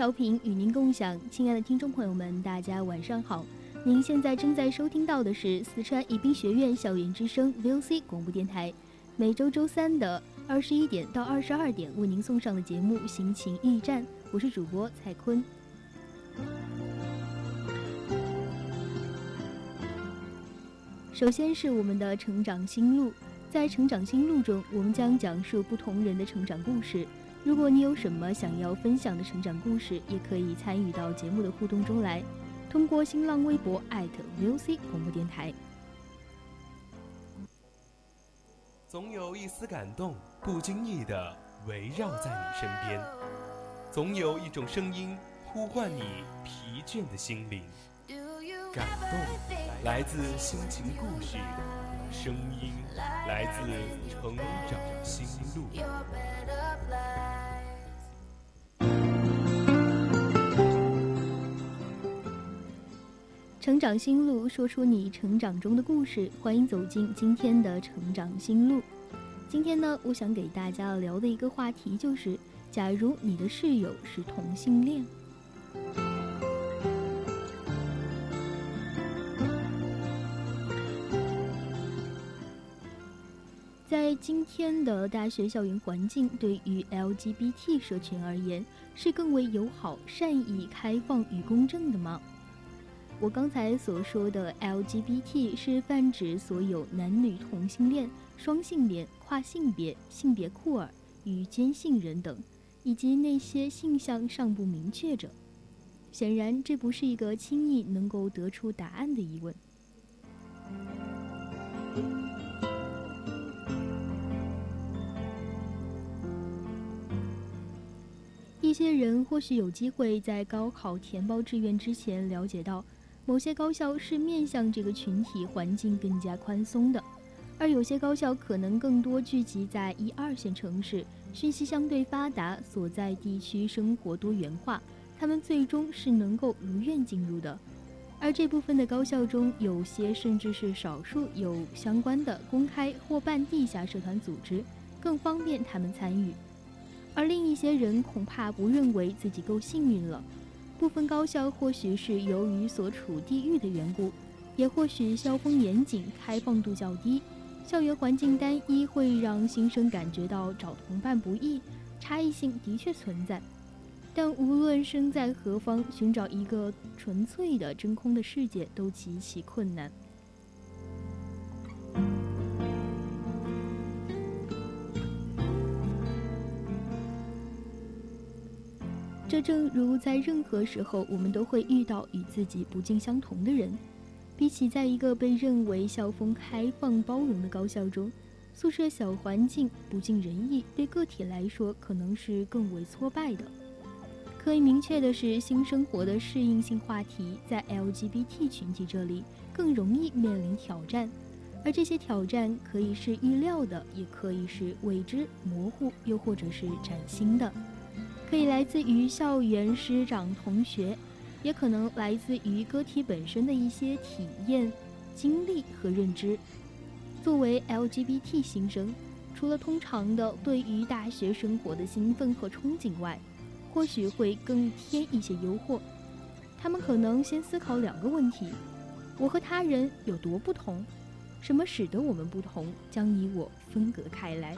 调频与您共享，亲爱的听众朋友们，大家晚上好。您现在正在收听到的是四川宜宾学院校园之声 VOC 广播电台，每周周三的二十一点到二十二点为您送上的节目《心情驿站》，我是主播蔡坤。首先是我们的成长心路，在成长心路中，我们将讲述不同人的成长故事。如果你有什么想要分享的成长故事，也可以参与到节目的互动中来，通过新浪微博 @VOC 广播电台。总有一丝感动，不经意的围绕在你身边；总有一种声音呼唤你疲倦的心灵。感动来自心情故事，声音来自成长心路。成长心路，说出你成长中的故事。欢迎走进今天的成长心路。今天呢，我想给大家聊的一个话题就是：假如你的室友是同性恋。在今天的大学校园环境，对于 LGBT 社群而言，是更为友好、善意、开放与公正的吗？我刚才所说的 LGBT 是泛指所有男女同性恋、双性恋、跨性别、性别酷儿与间性人等，以及那些性向尚不明确者。显然，这不是一个轻易能够得出答案的疑问。一些人或许有机会在高考填报志愿之前了解到。某些高校是面向这个群体环境更加宽松的，而有些高校可能更多聚集在一二线城市，讯息相对发达，所在地区生活多元化，他们最终是能够如愿进入的。而这部分的高校中，有些甚至是少数有相关的公开或半地下社团组织，更方便他们参与。而另一些人恐怕不认为自己够幸运了。部分高校或许是由于所处地域的缘故，也或许校风严谨、开放度较低，校园环境单一会让新生感觉到找同伴不易，差异性的确存在。但无论身在何方，寻找一个纯粹的真空的世界都极其困难。正如在任何时候，我们都会遇到与自己不尽相同的人。比起在一个被认为校风开放包容的高校中，宿舍小环境不尽人意，对个体来说可能是更为挫败的。可以明确的是，新生活的适应性话题在 LGBT 群体这里更容易面临挑战，而这些挑战可以是预料的，也可以是未知、模糊，又或者是崭新的。可以来自于校园师长同学，也可能来自于个体本身的一些体验、经历和认知。作为 LGBT 新生，除了通常的对于大学生活的兴奋和憧憬外，或许会更添一些诱惑。他们可能先思考两个问题：我和他人有多不同？什么使得我们不同，将你我分隔开来？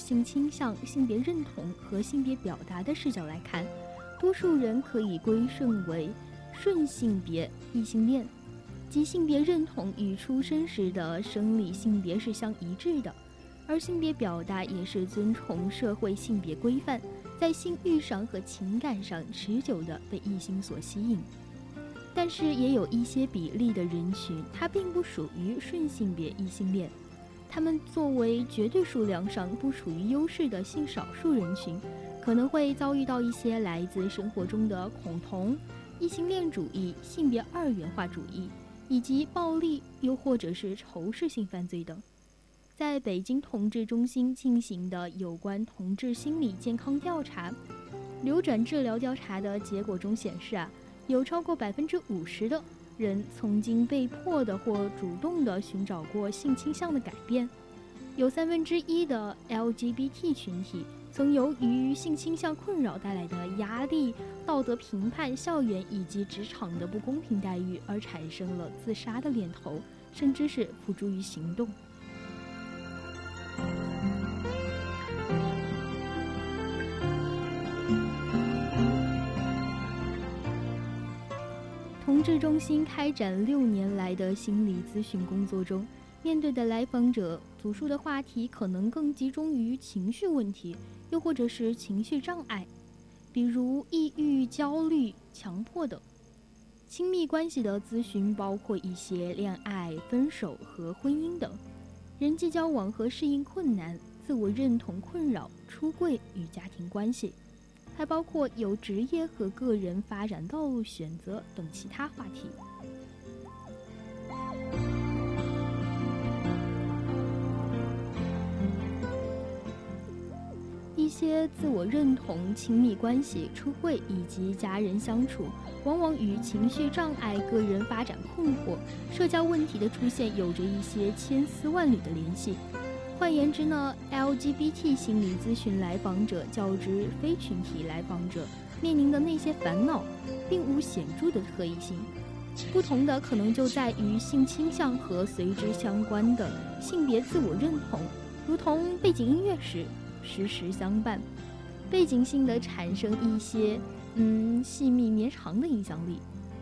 性倾向、性别认同和性别表达的视角来看，多数人可以归顺为顺性别异性恋，即性别认同与出生时的生理性别是相一致的，而性别表达也是遵从社会性别规范，在性欲上和情感上持久的被异性所吸引。但是也有一些比例的人群，它并不属于顺性别异性恋，他们作为绝对数量上不处于优势的性少数人群，可能会遭遇到一些来自生活中的恐同、异性恋主义、性别二元化主义，以及暴力，又或者是仇视性犯罪等。在北京同志中心进行的有关同志心理健康调查、流转治疗调查的结果中显示啊。有超过百分之五十的人曾经被迫的或主动的寻找过性倾向的改变，有三分之一的 LGBT 群体曾由于性倾向困扰带来的压力、道德评判、校园以及职场的不公平待遇而产生了自杀的念头，甚至是付诸于行动。市中心开展六年来的心理咨询工作中，面对的来访者主述的话题可能更集中于情绪问题，又或者是情绪障碍，比如抑郁、焦虑、强迫等。亲密关系的咨询包括一些恋爱、分手和婚姻等，人际交往和适应困难、自我认同困扰、出柜与家庭关系。还包括有职业和个人发展道路选择等其他话题。一些自我认同、亲密关系、出柜以及家人相处，往往与情绪障碍、个人发展困惑、社交问题的出现有着一些千丝万缕的联系。换言之呢，LGBT 心理咨询来访者较之非群体来访者面临的那些烦恼，并无显著的特异性。不同的可能就在于性倾向和随之相关的性别自我认同，如同背景音乐时时时相伴，背景性的产生一些嗯细密绵长的影响力。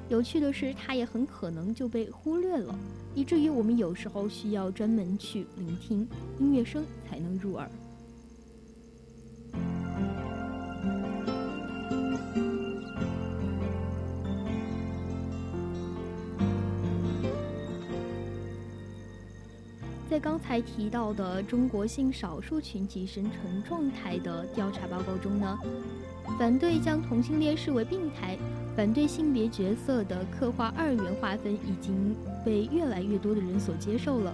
有趣的是，它也很可能就被忽略了，以至于我们有时候需要专门去聆听音乐声才能入耳。在刚才提到的中国性少数群体生存状态的调查报告中呢，反对将同性恋视为病态。反对性别角色的刻画二元划分已经被越来越多的人所接受了，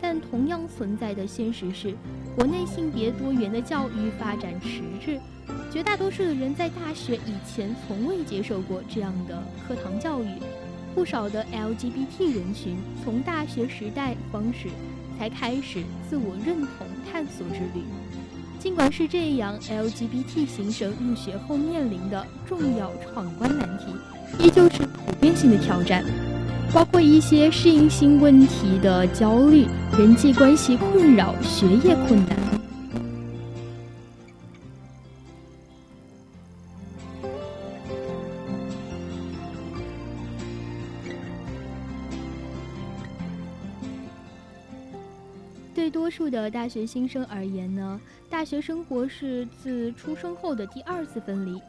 但同样存在的现实是，国内性别多元的教育发展迟滞，绝大多数的人在大学以前从未接受过这样的课堂教育，不少的 LGBT 人群从大学时代方式才开始自我认同探索之旅。尽管是这样，LGBT 新生入学后面临的重要闯关难题，依旧是普遍性的挑战，包括一些适应性问题的焦虑、人际关系困扰、学业困难。数的大学新生而言呢，大学生活是自出生后的第二次分离，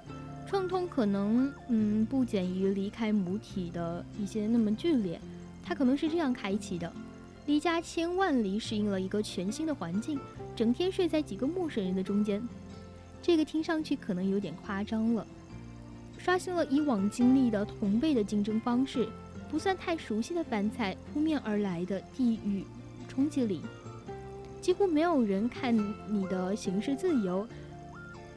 创痛可能嗯不减于离开母体的一些那么剧烈，它可能是这样开启的：离家千万里，适应了一个全新的环境，整天睡在几个陌生人的中间，这个听上去可能有点夸张了，刷新了以往经历的同辈的竞争方式，不算太熟悉的饭菜扑面而来的地域冲击力。几乎没有人看你的行事自由，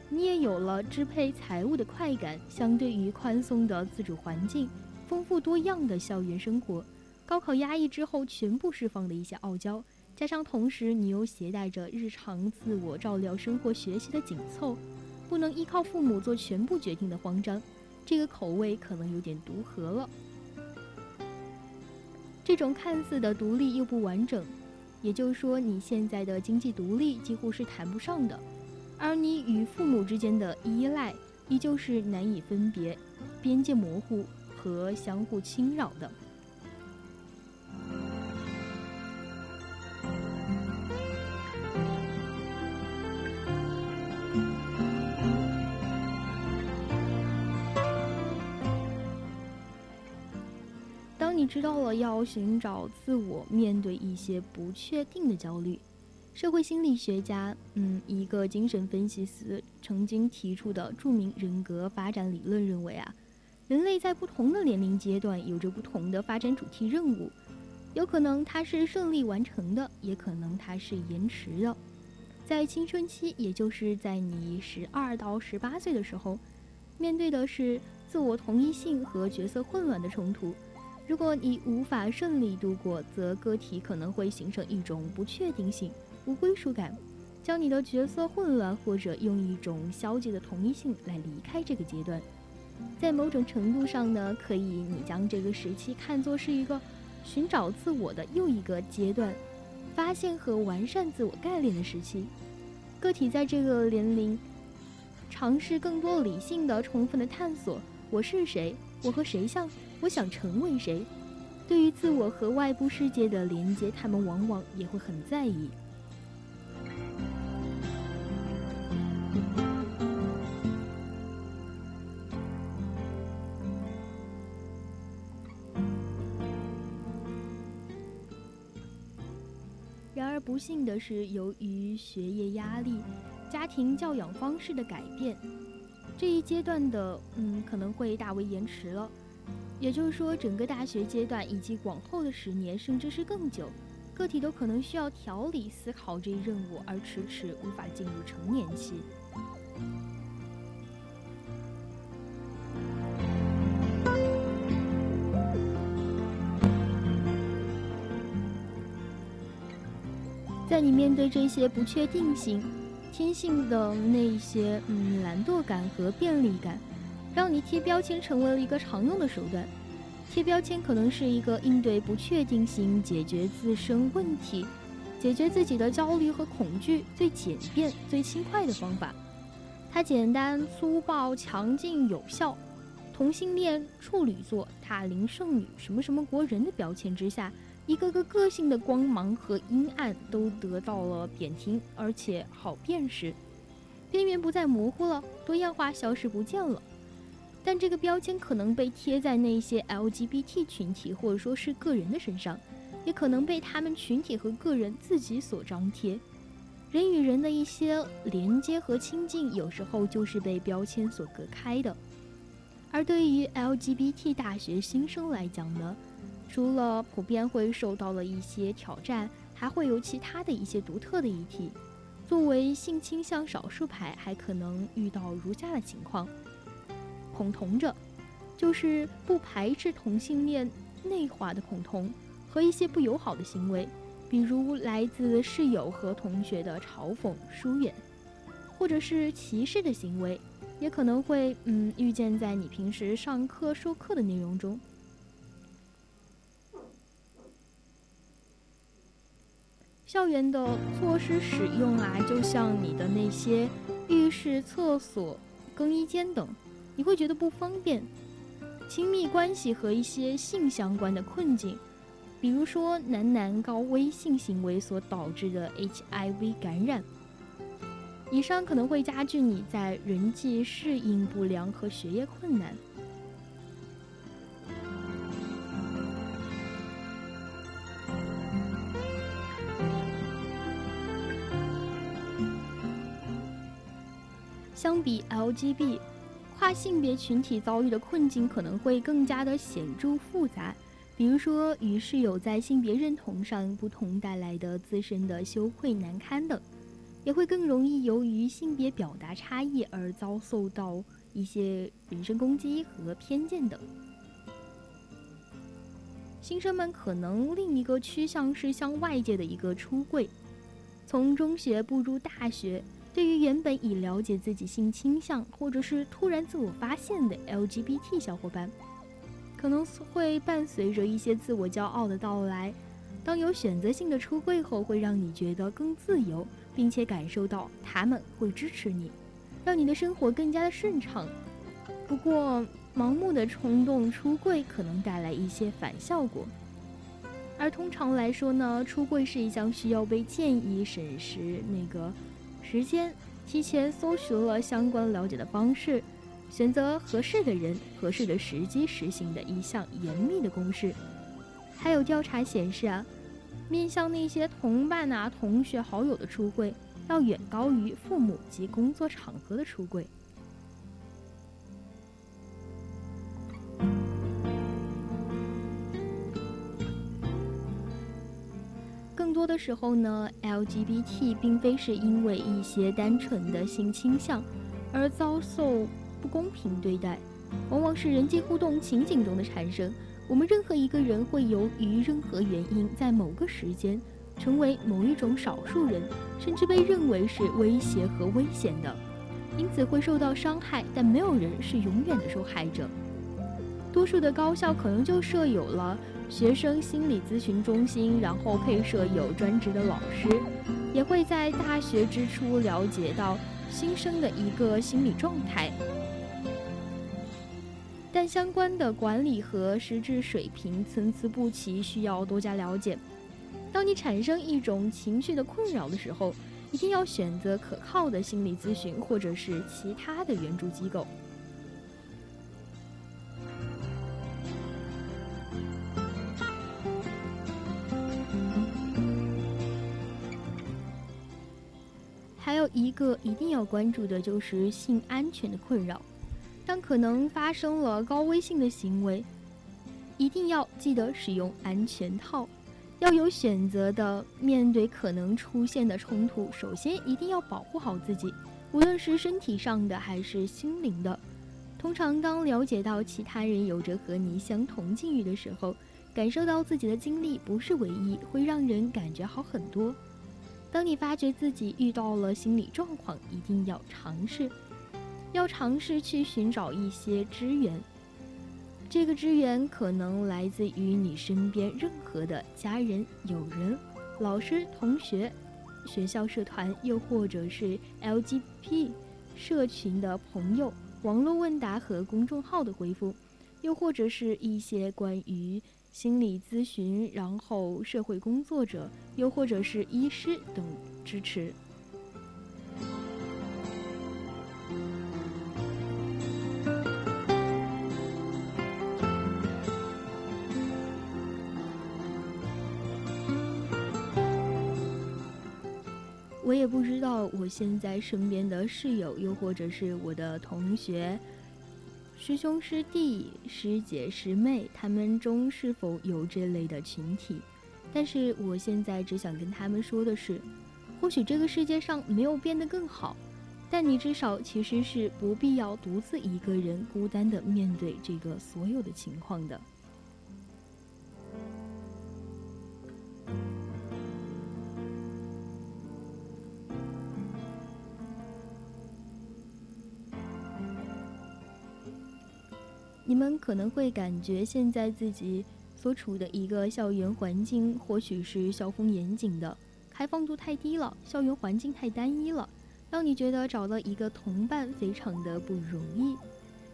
你也有了支配财物的快感。相对于宽松的自主环境、丰富多样的校园生活，高考压抑之后全部释放的一些傲娇，加上同时你又携带着日常自我照料、生活学习的紧凑，不能依靠父母做全部决定的慌张，这个口味可能有点独合了。这种看似的独立又不完整。也就是说你现在的经济独立几乎是谈不上的，而你与父母之间的依赖依旧是难以分别、边界模糊和相互侵扰的。知道了要寻找自我，面对一些不确定的焦虑。社会心理学家，嗯，一个精神分析师曾经提出的著名人格发展理论认为啊，人类在不同的年龄阶段有着不同的发展主题任务，有可能它是顺利完成的，也可能它是延迟的。在青春期，也就是在你十二到十八岁的时候，面对的是自我同一性和角色混乱的冲突。如果你无法顺利度过，则个体可能会形成一种不确定性、无归属感，将你的角色混乱，或者用一种消极的同一性来离开这个阶段。在某种程度上呢，可以你将这个时期看作是一个寻找自我的又一个阶段，发现和完善自我概念的时期。个体在这个年龄，尝试更多理性的、充分的探索：我是谁？我和谁像？我想成为谁？对于自我和外部世界的连接，他们往往也会很在意。然而，不幸的是，由于学业压力、家庭教养方式的改变，这一阶段的嗯可能会大为延迟了。也就是说，整个大学阶段以及往后的十年，甚至是更久，个体都可能需要调理思考这一任务，而迟迟无法进入成年期。在你面对这些不确定性、天性的那一些嗯懒惰感和便利感。让你贴标签成为了一个常用的手段，贴标签可能是一个应对不确定性、解决自身问题、解决自己的焦虑和恐惧最简便、最轻快的方法。它简单、粗暴、强劲、有效。同性恋、处女座、塔林圣女、什么什么国人的标签之下，一个个个性的光芒和阴暗都得到了点评，而且好辨识，边缘不再模糊了，多样化消失不见了。但这个标签可能被贴在那些 LGBT 群体或者说是个人的身上，也可能被他们群体和个人自己所张贴。人与人的一些连接和亲近，有时候就是被标签所隔开的。而对于 LGBT 大学新生来讲呢，除了普遍会受到了一些挑战，还会有其他的一些独特的议题。作为性倾向少数派，还可能遇到如下的情况。恐同者，就是不排斥同性恋内化的恐同和一些不友好的行为，比如来自室友和同学的嘲讽、疏远，或者是歧视的行为，也可能会嗯遇见在你平时上课授课的内容中。校园的措施使用啊，就像你的那些浴室、厕所、更衣间等。你会觉得不方便，亲密关系和一些性相关的困境，比如说男男高危性行为所导致的 HIV 感染，以上可能会加剧你在人际适应不良和学业困难。相比 LGB。跨性别群体遭遇的困境可能会更加的显著复杂，比如说与室友在性别认同上不同带来的自身的羞愧难堪等，也会更容易由于性别表达差异而遭受到一些人身攻击和偏见等。新生们可能另一个趋向是向外界的一个出柜，从中学步入大学。对于原本已了解自己性倾向，或者是突然自我发现的 LGBT 小伙伴，可能会伴随着一些自我骄傲的到来，当有选择性的出柜后，会让你觉得更自由，并且感受到他们会支持你，让你的生活更加的顺畅。不过，盲目的冲动出柜可能带来一些反效果。而通常来说呢，出柜是一项需要被建议审时那个时间，提前搜寻了相关了解的方式，选择合适的人、合适的时机实行的一项严密的公式。还有调查显示啊，面向那些同伴啊、同学、好友的出柜，要远高于父母及工作场合的出柜。时候呢，LGBT 并非是因为一些单纯的性倾向而遭受不公平对待，往往是人际互动情景中的产生。我们任何一个人会由于任何原因，在某个时间成为某一种少数人，甚至被认为是威胁和危险的，因此会受到伤害。但没有人是永远的受害者。多数的高校可能就设有了学生心理咨询中心，然后配设有专职的老师，也会在大学之初了解到新生的一个心理状态。但相关的管理和实质水平参差不齐，需要多加了解。当你产生一种情绪的困扰的时候，一定要选择可靠的心理咨询或者是其他的援助机构。还有一个一定要关注的就是性安全的困扰。当可能发生了高危性的行为，一定要记得使用安全套，要有选择的面对可能出现的冲突。首先，一定要保护好自己，无论是身体上的还是心灵的。通常，当了解到其他人有着和你相同境遇的时候，感受到自己的经历不是唯一，会让人感觉好很多。当你发觉自己遇到了心理状况，一定要尝试。要尝试去寻找一些支援，这个支援可能来自于你身边任何的家人、友人、老师、同学、学校社团，又或者是 LGBT 社群的朋友、网络问答和公众号的回复，又或者是一些关于心理咨询，然后社会工作者，又或者是医师等支持。我也不知道我现在身边的室友，又或者是我的同学、师兄师弟、师姐师妹，他们中是否有这类的群体。但是我现在只想跟他们说的是，或许这个世界上没有变得更好，但你至少其实是不必要独自一个人孤单的面对这个所有的情况的。们可能会感觉现在自己所处的一个校园环境，或许是校风严谨的，开放度太低了，校园环境太单一了，让你觉得找到一个同伴非常的不容易。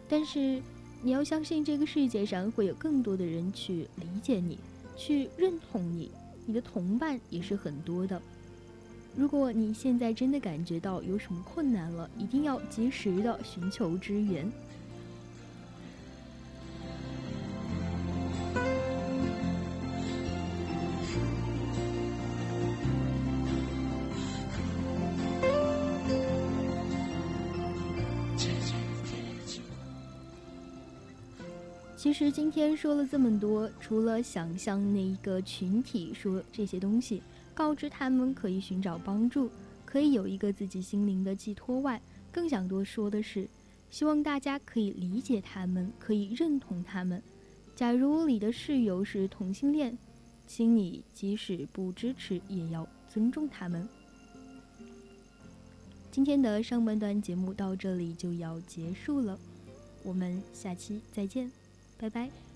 但是你要相信，这个世界上会有更多的人去理解你，去认同你，你的同伴也是很多的。如果你现在真的感觉到有什么困难了，一定要及时的寻求支援。其实今天说了这么多，除了想象那一个群体说这些东西，告知他们可以寻找帮助，可以有一个自己心灵的寄托外，更想多说的是，希望大家可以理解他们，可以认同他们。假如你的室友是同性恋，请你即使不支持，也要尊重他们。今天的上半段节目到这里就要结束了，我们下期再见。拜拜。